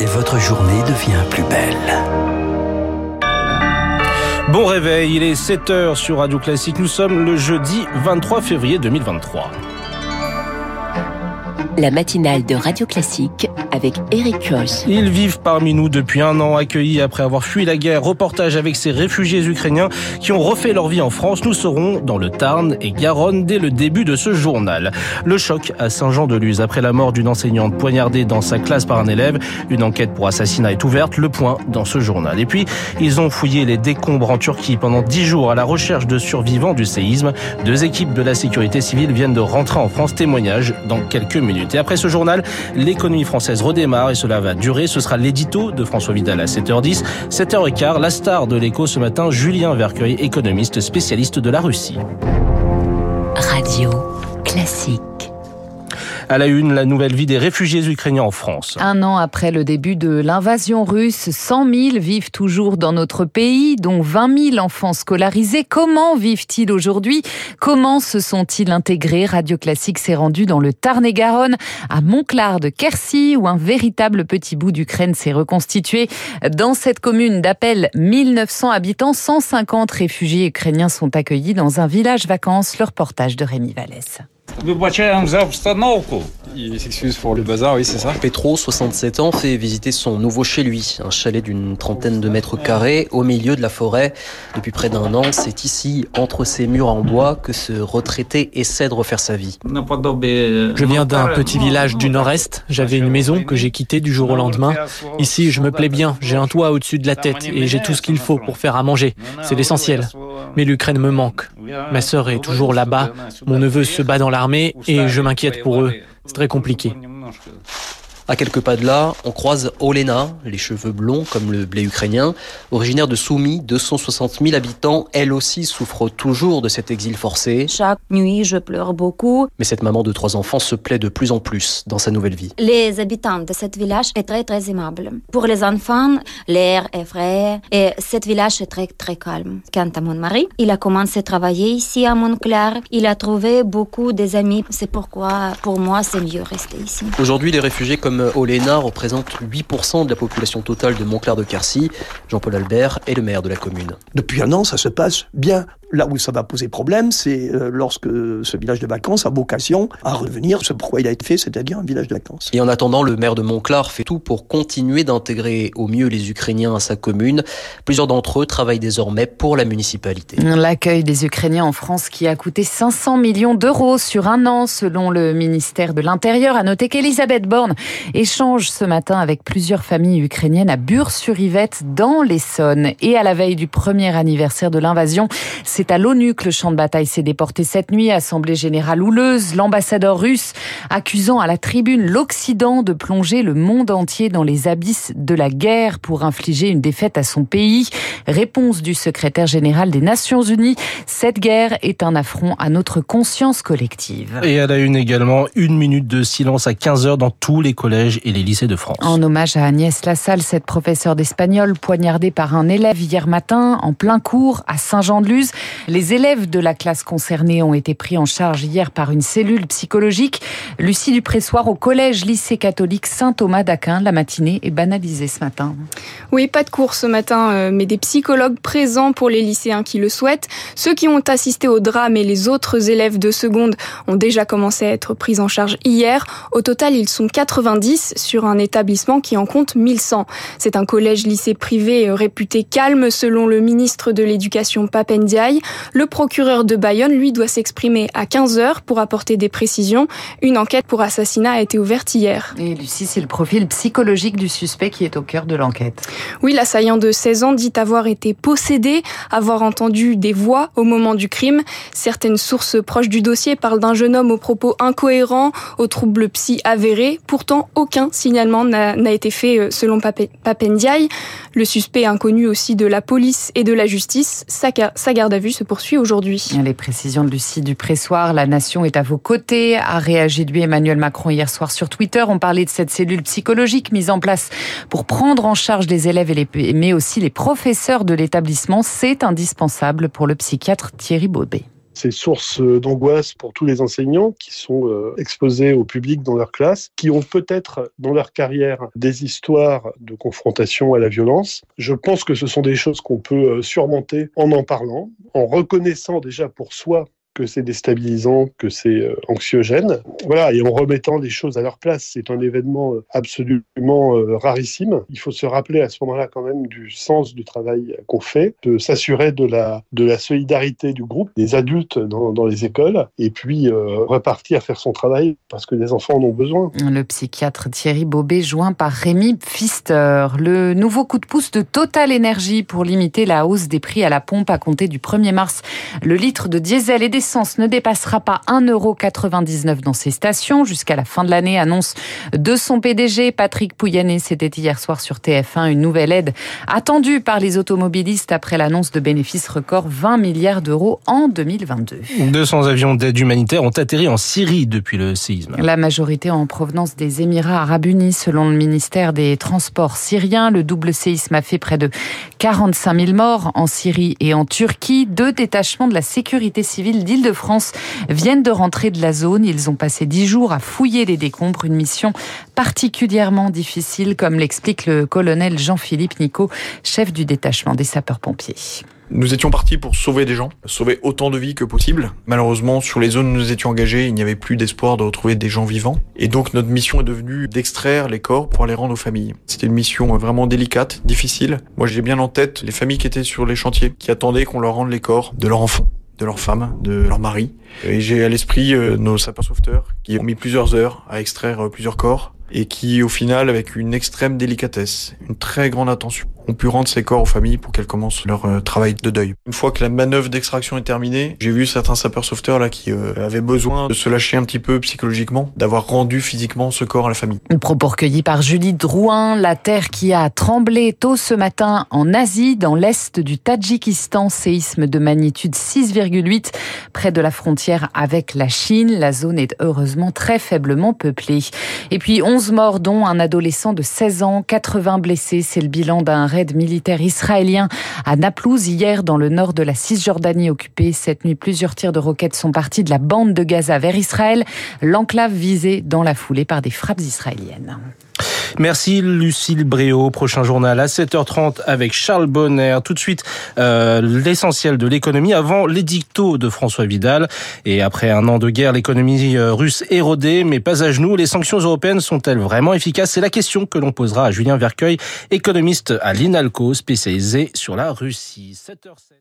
et votre journée devient plus belle. Bon réveil, il est 7h sur Radio Classique. Nous sommes le jeudi 23 février 2023. La matinale de Radio Classique avec Eric Koch. Ils vivent parmi nous depuis un an, accueillis après avoir fui la guerre. Reportage avec ces réfugiés ukrainiens qui ont refait leur vie en France. Nous serons dans le Tarn et Garonne dès le début de ce journal. Le choc à Saint-Jean-de-Luz après la mort d'une enseignante poignardée dans sa classe par un élève. Une enquête pour assassinat est ouverte. Le point dans ce journal. Et puis, ils ont fouillé les décombres en Turquie pendant dix jours à la recherche de survivants du séisme. Deux équipes de la sécurité civile viennent de rentrer en France. Témoignage dans quelques minutes. Et après ce journal, l'économie française redémarre et cela va durer. Ce sera l'édito de François Vidal à 7h10. 7h15, la star de l'écho ce matin, Julien Vercueil, économiste spécialiste de la Russie. Radio classique. À la une, la nouvelle vie des réfugiés ukrainiens en France. Un an après le début de l'invasion russe, 100 000 vivent toujours dans notre pays, dont 20 000 enfants scolarisés. Comment vivent-ils aujourd'hui? Comment se sont-ils intégrés? Radio Classique s'est rendu dans le Tarn-et-Garonne, à Montclar de Quercy, où un véritable petit bout d'Ukraine s'est reconstitué. Dans cette commune d'appel 1900 habitants, 150 réfugiés ukrainiens sont accueillis dans un village vacances. Le reportage de Rémi Vallès. Il s'excuse pour le bazar, oui, c'est ça. Petro, 67 ans, fait visiter son nouveau chez lui, un chalet d'une trentaine de mètres carrés au milieu de la forêt. Depuis près d'un an, c'est ici, entre ces murs en bois, que ce retraité essaie de refaire sa vie. Je viens d'un petit village du nord-est. J'avais une maison que j'ai quittée du jour au lendemain. Ici, je me plais bien. J'ai un toit au-dessus de la tête et j'ai tout ce qu'il faut pour faire à manger. C'est l'essentiel. Mais l'Ukraine me manque. Ma sœur est toujours là-bas. Mon neveu se bat dans l'armée et je m'inquiète pour eux. C'est très compliqué. À quelques pas de là, on croise Olena, les cheveux blonds comme le blé ukrainien, originaire de Soumy, 260 000 habitants. Elle aussi souffre toujours de cet exil forcé. Chaque nuit, je pleure beaucoup. Mais cette maman de trois enfants se plaît de plus en plus dans sa nouvelle vie. Les habitants de ce village est très très aimable. Pour les enfants, l'air est frais et ce village est très très calme. Quant à mon mari, il a commencé à travailler ici à Montclair. Il a trouvé beaucoup des amis. C'est pourquoi pour moi c'est mieux rester ici. Aujourd'hui, les réfugiés comme Olena représentent 8% de la population totale de Montclair de Quercy. Jean-Paul Albert est le maire de la commune. Depuis un an, ça se passe bien. Là où ça va poser problème, c'est euh, lorsque ce village de vacances a vocation à revenir, c'est pourquoi il a été fait, c'est-à-dire un village de vacances. Et en attendant, le maire de Montclar fait tout pour continuer d'intégrer au mieux les Ukrainiens à sa commune. Plusieurs d'entre eux travaillent désormais pour la municipalité. L'accueil des Ukrainiens en France qui a coûté 500 millions d'euros sur un an, selon le ministère de l'Intérieur. À noter qu'Elisabeth Borne échange ce matin avec plusieurs familles ukrainiennes à Bure-sur-Yvette, dans l'Essonne. Et à la veille du premier anniversaire de l'invasion, c'est à l'ONU que le champ de bataille s'est déporté cette nuit, Assemblée générale houleuse, l'ambassadeur russe accusant à la tribune l'Occident de plonger le monde entier dans les abysses de la guerre pour infliger une défaite à son pays. Réponse du secrétaire général des Nations Unies, cette guerre est un affront à notre conscience collective. Et elle a une également une minute de silence à 15h dans tous les collèges et les lycées de France. En hommage à Agnès Lassalle, cette professeure d'espagnol poignardée par un élève hier matin en plein cours à Saint-Jean-de-Luz. Les élèves de la classe concernée ont été pris en charge hier par une cellule psychologique. Lucie Dupressoir au collège lycée catholique Saint-Thomas d'Aquin. La matinée est banalisée ce matin. Oui, pas de cours ce matin, euh, mais des psychologues présents pour les lycéens qui le souhaitent. Ceux qui ont assisté au drame et les autres élèves de seconde ont déjà commencé à être pris en charge hier. Au total, ils sont 90 sur un établissement qui en compte 1100. C'est un collège-lycée privé euh, réputé calme selon le ministre de l'Éducation Papendiaï. Le procureur de Bayonne, lui, doit s'exprimer à 15h pour apporter des précisions. Une enquête pour assassinat a été ouverte hier. Et Lucie, c'est le profil psychologique du suspect qui est au cœur de l'enquête. Oui, l'assaillant de 16 ans dit avoir été possédé, avoir entendu des voix au moment du crime. Certaines sources proches du dossier parlent d'un jeune homme aux propos incohérents, aux troubles psy avérés. Pourtant, aucun signalement n'a été fait euh, selon Papendiaï. Le suspect inconnu aussi de la police et de la justice. Sa, garde à vue se poursuit aujourd'hui. Les précisions de Lucie Dupressoir, la nation est à vos côtés, a réagi lui Emmanuel Macron hier soir sur Twitter. On parlait de cette cellule psychologique mise en place pour prendre en charge les élèves et les, mais aussi les professeurs de l'établissement. C'est indispensable pour le psychiatre Thierry Baubet. C'est source d'angoisse pour tous les enseignants qui sont exposés au public dans leur classe, qui ont peut-être dans leur carrière des histoires de confrontation à la violence. Je pense que ce sont des choses qu'on peut surmonter en en parlant, en reconnaissant déjà pour soi que c'est déstabilisant, que c'est euh, anxiogène. Voilà, et en remettant les choses à leur place, c'est un événement euh, absolument euh, rarissime. Il faut se rappeler à ce moment-là quand même du sens du travail qu'on fait, de s'assurer de la, de la solidarité du groupe, des adultes dans, dans les écoles, et puis repartir faire son travail parce que les enfants en ont besoin. Le psychiatre Thierry Bobet, joint par Rémi Pfister. Le nouveau coup de pouce de Total Énergie pour limiter la hausse des prix à la pompe à compter du 1er mars. Le litre de diesel des l'essence ne dépassera pas 1,99€ dans ces stations jusqu'à la fin de l'année, annonce de son PDG Patrick Pouyanné. C'était hier soir sur TF1 une nouvelle aide attendue par les automobilistes après l'annonce de bénéfices record 20 milliards d'euros en 2022. 200 avions d'aide humanitaire ont atterri en Syrie depuis le séisme. La majorité en provenance des Émirats arabes unis selon le ministère des Transports syriens. Le double séisme a fait près de 45 000 morts en Syrie et en Turquie. Deux détachements de la sécurité civile de france viennent de rentrer de la zone. Ils ont passé dix jours à fouiller les décombres, une mission particulièrement difficile, comme l'explique le colonel Jean-Philippe Nico, chef du détachement des sapeurs-pompiers. Nous étions partis pour sauver des gens, sauver autant de vies que possible. Malheureusement, sur les zones où nous étions engagés, il n'y avait plus d'espoir de retrouver des gens vivants. Et donc notre mission est devenue d'extraire les corps pour les rendre aux familles. C'était une mission vraiment délicate, difficile. Moi j'ai bien en tête les familles qui étaient sur les chantiers, qui attendaient qu'on leur rende les corps de leurs enfants de leur femme, de leur mari. Et j'ai à l'esprit euh, nos sapeurs-sauveteurs qui ont mis plusieurs heures à extraire euh, plusieurs corps et qui, au final, avec une extrême délicatesse, une très grande attention, ont pu rendre ces corps aux familles pour qu'elles commencent leur euh, travail de deuil. Une fois que la manœuvre d'extraction est terminée, j'ai vu certains sapeurs-sauveteurs là qui euh, avaient besoin de se lâcher un petit peu psychologiquement, d'avoir rendu physiquement ce corps à la famille. Un propos recueilli par Julie Drouin, la terre qui a tremblé tôt ce matin en Asie, dans l'est du Tadjikistan, séisme de magnitude 6,8 près de la frontière avec la Chine. La zone est heureusement très faiblement peuplée. Et puis 11 morts dont un adolescent de 16 ans, 80 blessés, c'est le bilan d'un raid militaire israélien à Naplouse hier dans le nord de la Cisjordanie occupée. Cette nuit, plusieurs tirs de roquettes sont partis de la bande de Gaza vers Israël, l'enclave visée dans la foulée par des frappes israéliennes. Merci Lucille Bréau. Prochain journal à 7h30 avec Charles Bonner. Tout de suite, euh, l'essentiel de l'économie avant l'édicto de François Vidal. Et après un an de guerre, l'économie euh, russe érodée, mais pas à genoux. Les sanctions européennes sont-elles vraiment efficaces? C'est la question que l'on posera à Julien Vercueil, économiste à l'INALCO, spécialisé sur la Russie. 7h07.